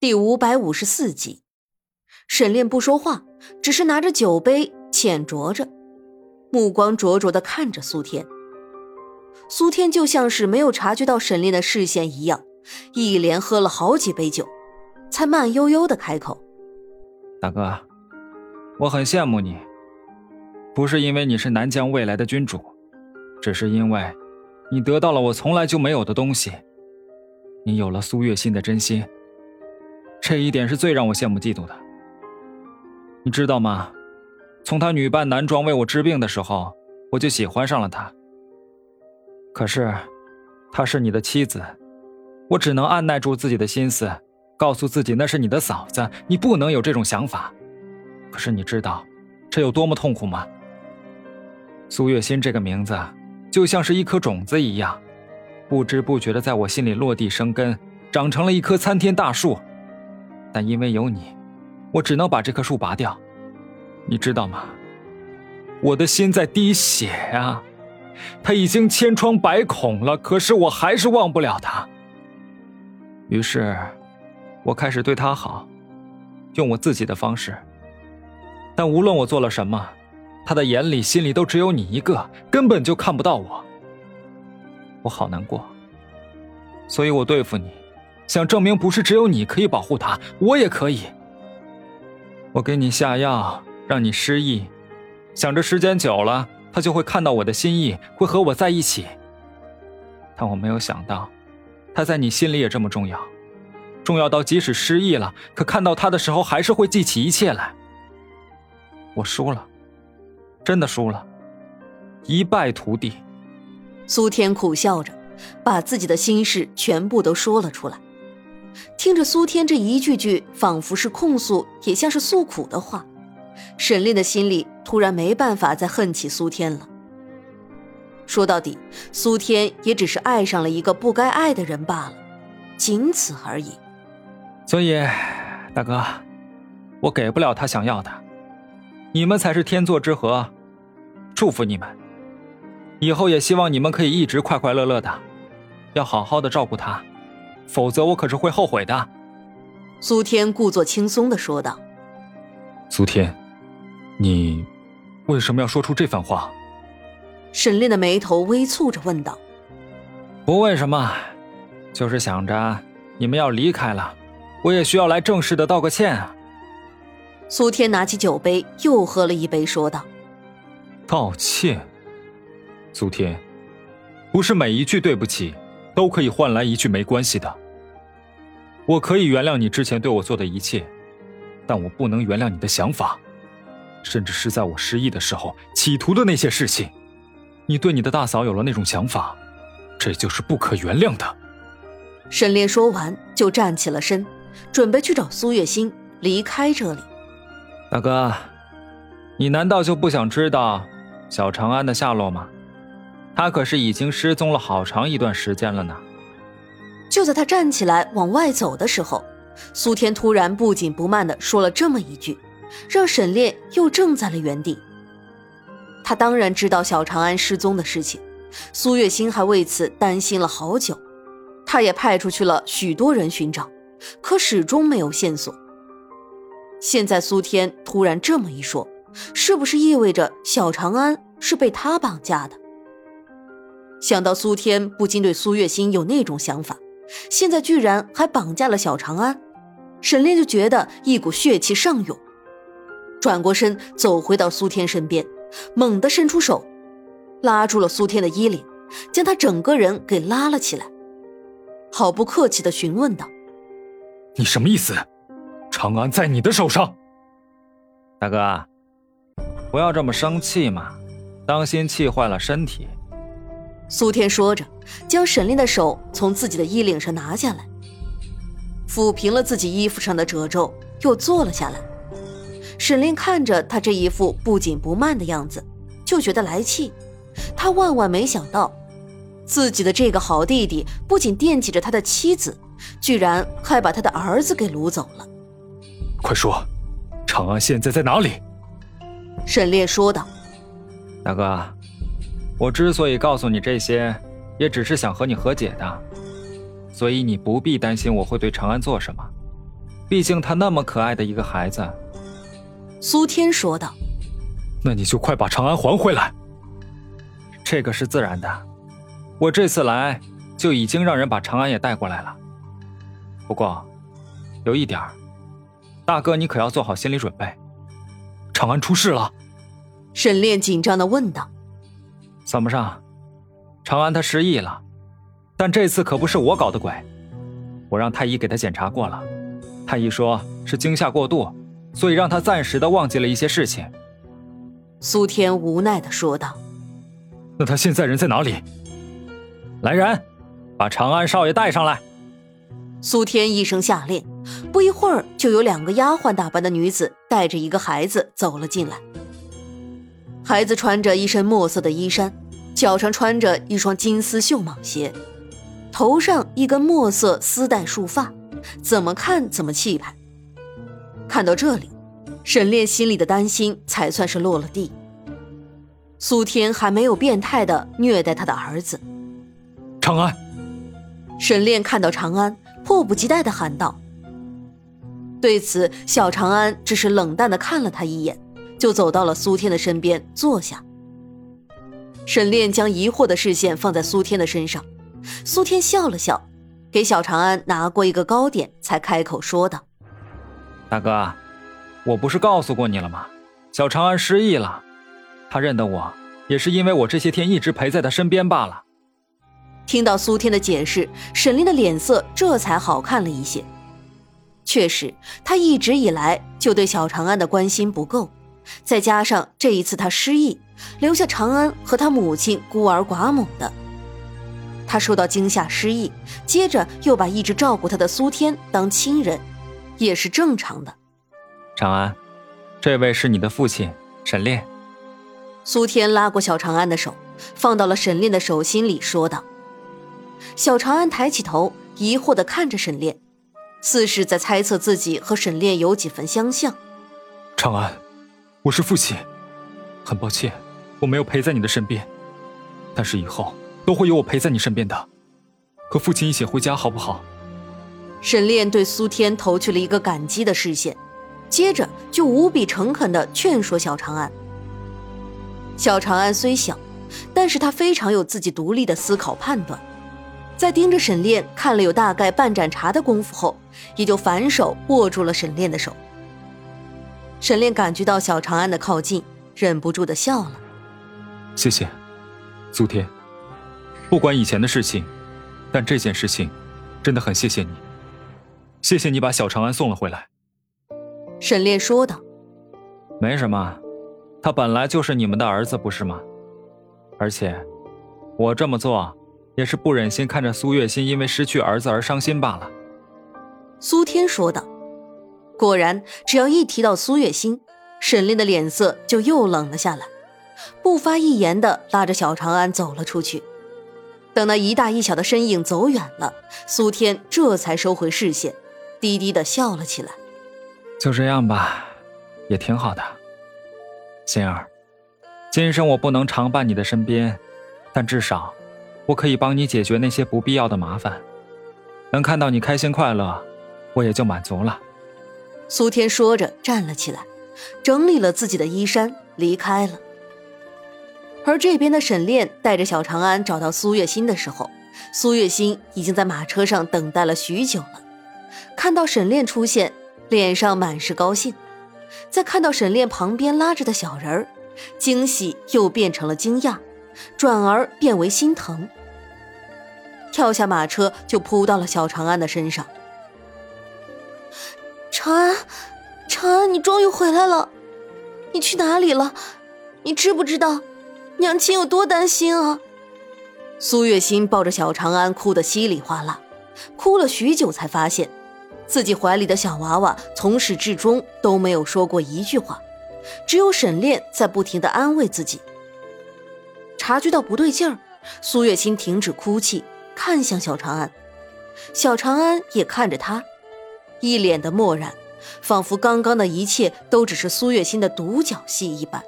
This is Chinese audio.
第五百五十四集，沈炼不说话，只是拿着酒杯浅酌着，目光灼灼的看着苏天。苏天就像是没有察觉到沈炼的视线一样，一连喝了好几杯酒，才慢悠悠的开口：“大哥，我很羡慕你，不是因为你是南疆未来的君主，只是因为，你得到了我从来就没有的东西，你有了苏月心的真心。”这一点是最让我羡慕嫉妒的，你知道吗？从她女扮男装为我治病的时候，我就喜欢上了她。可是，她是你的妻子，我只能按耐住自己的心思，告诉自己那是你的嫂子，你不能有这种想法。可是你知道，这有多么痛苦吗？苏月心这个名字，就像是一颗种子一样，不知不觉的在我心里落地生根，长成了一棵参天大树。但因为有你，我只能把这棵树拔掉，你知道吗？我的心在滴血啊，他已经千疮百孔了，可是我还是忘不了他。于是，我开始对他好，用我自己的方式。但无论我做了什么，他的眼里、心里都只有你一个，根本就看不到我。我好难过，所以我对付你。想证明不是只有你可以保护他，我也可以。我给你下药，让你失忆，想着时间久了，他就会看到我的心意，会和我在一起。但我没有想到，他在你心里也这么重要，重要到即使失忆了，可看到他的时候还是会记起一切来。我输了，真的输了，一败涂地。苏天苦笑着，把自己的心事全部都说了出来。听着苏天这一句句仿佛是控诉，也像是诉苦的话，沈炼的心里突然没办法再恨起苏天了。说到底，苏天也只是爱上了一个不该爱的人罢了，仅此而已。所以，大哥，我给不了他想要的，你们才是天作之合，祝福你们。以后也希望你们可以一直快快乐乐的，要好好的照顾他。否则我可是会后悔的。”苏天故作轻松的说道。“苏天，你为什么要说出这番话？”沈炼的眉头微蹙着问道。“不为什么，就是想着你们要离开了，我也需要来正式的道个歉啊。”苏天拿起酒杯又喝了一杯，说道：“道歉，苏天，不是每一句对不起。”都可以换来一句没关系的。我可以原谅你之前对我做的一切，但我不能原谅你的想法，甚至是在我失忆的时候企图的那些事情。你对你的大嫂有了那种想法，这就是不可原谅的。沈烈说完就站起了身，准备去找苏月心离开这里。大哥，你难道就不想知道小长安的下落吗？他可是已经失踪了好长一段时间了呢。就在他站起来往外走的时候，苏天突然不紧不慢地说了这么一句，让沈炼又怔在了原地。他当然知道小长安失踪的事情，苏月心还为此担心了好久，他也派出去了许多人寻找，可始终没有线索。现在苏天突然这么一说，是不是意味着小长安是被他绑架的？想到苏天不禁对苏月心有那种想法，现在居然还绑架了小长安，沈炼就觉得一股血气上涌，转过身走回到苏天身边，猛地伸出手，拉住了苏天的衣领，将他整个人给拉了起来，毫不客气地询问道：“你什么意思？长安在你的手上？大哥，不要这么生气嘛，当心气坏了身体。”苏天说着，将沈炼的手从自己的衣领上拿下来，抚平了自己衣服上的褶皱，又坐了下来。沈炼看着他这一副不紧不慢的样子，就觉得来气。他万万没想到，自己的这个好弟弟不仅惦记着他的妻子，居然还把他的儿子给掳走了。快说，长安现在在哪里？沈炼说道：“大哥。”我之所以告诉你这些，也只是想和你和解的，所以你不必担心我会对长安做什么。毕竟他那么可爱的一个孩子。苏天说道：“那你就快把长安还回来。这个是自然的，我这次来就已经让人把长安也带过来了。不过，有一点，大哥你可要做好心理准备，长安出事了。”沈炼紧张的问道：“算不上，长安他失忆了，但这次可不是我搞的鬼。我让太医给他检查过了，太医说是惊吓过度，所以让他暂时的忘记了一些事情。”苏天无奈的说道：“那他现在人在哪里？来人，把长安少爷带上来。”苏天一声下令，不一会儿就有两个丫鬟打扮的女子带着一个孩子走了进来。孩子穿着一身墨色的衣衫，脚上穿着一双金丝绣蟒鞋，头上一根墨色丝带束发，怎么看怎么气派。看到这里，沈炼心里的担心才算是落了地。苏天还没有变态的虐待他的儿子。长安，沈炼看到长安，迫不及待的喊道。对此，小长安只是冷淡的看了他一眼。就走到了苏天的身边坐下。沈炼将疑惑的视线放在苏天的身上，苏天笑了笑，给小长安拿过一个糕点，才开口说道：“大哥，我不是告诉过你了吗？小长安失忆了，他认得我，也是因为我这些天一直陪在他身边罢了。”听到苏天的解释，沈炼的脸色这才好看了一些。确实，他一直以来就对小长安的关心不够。再加上这一次他失忆，留下长安和他母亲孤儿寡母的，他受到惊吓失忆，接着又把一直照顾他的苏天当亲人，也是正常的。长安，这位是你的父亲沈炼。苏天拉过小长安的手，放到了沈炼的手心里，说道。小长安抬起头，疑惑地看着沈炼，似是在猜测自己和沈炼有几分相像。长安。我是父亲，很抱歉我没有陪在你的身边，但是以后都会有我陪在你身边的，和父亲一起回家好不好？沈炼对苏天投去了一个感激的视线，接着就无比诚恳地劝说小长安。小长安虽小，但是他非常有自己独立的思考判断，在盯着沈炼看了有大概半盏茶的功夫后，也就反手握住了沈炼的手。沈炼感觉到小长安的靠近，忍不住的笑了。谢谢，苏天。不管以前的事情，但这件事情，真的很谢谢你。谢谢你把小长安送了回来。沈炼说道：“没什么，他本来就是你们的儿子，不是吗？而且，我这么做，也是不忍心看着苏月心因为失去儿子而伤心罢了。”苏天说道。果然，只要一提到苏月心，沈炼的脸色就又冷了下来，不发一言的拉着小长安走了出去。等那一大一小的身影走远了，苏天这才收回视线，低低的笑了起来。就这样吧，也挺好的。心儿，今生我不能常伴你的身边，但至少，我可以帮你解决那些不必要的麻烦。能看到你开心快乐，我也就满足了。苏天说着，站了起来，整理了自己的衣衫，离开了。而这边的沈炼带着小长安找到苏月心的时候，苏月心已经在马车上等待了许久了。看到沈炼出现，脸上满是高兴；再看到沈炼旁边拉着的小人儿，惊喜又变成了惊讶，转而变为心疼。跳下马车，就扑到了小长安的身上。长安，长安，你终于回来了！你去哪里了？你知不知道，娘亲有多担心啊？苏月心抱着小长安，哭得稀里哗啦，哭了许久，才发现自己怀里的小娃娃从始至终都没有说过一句话，只有沈炼在不停的安慰自己。察觉到不对劲儿，苏月心停止哭泣，看向小长安，小长安也看着他。一脸的漠然，仿佛刚刚的一切都只是苏月心的独角戏一般。